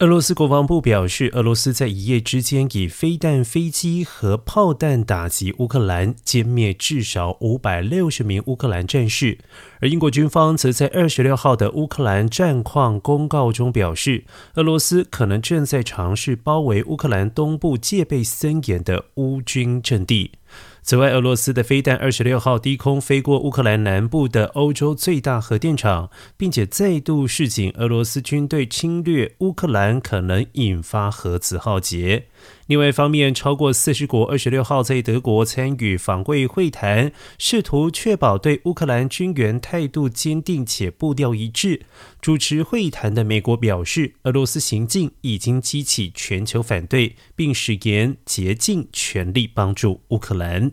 俄罗斯国防部表示，俄罗斯在一夜之间以飞弹、飞机和炮弹打击乌克兰，歼灭至少五百六十名乌克兰战士。而英国军方则在二十六号的乌克兰战况公告中表示，俄罗斯可能正在尝试包围乌克兰东部戒备森严的乌军阵地。此外，俄罗斯的飞弹二十六号低空飞过乌克兰南部的欧洲最大核电厂，并且再度示警，俄罗斯军队侵略乌克兰可能引发核子浩劫。另外一方面，超过四十国二十六号在德国参与访贵会谈，试图确保对乌克兰军援态度坚定且步调一致。主持会谈的美国表示，俄罗斯行径已经激起全球反对，并誓言竭尽全力帮助乌克兰。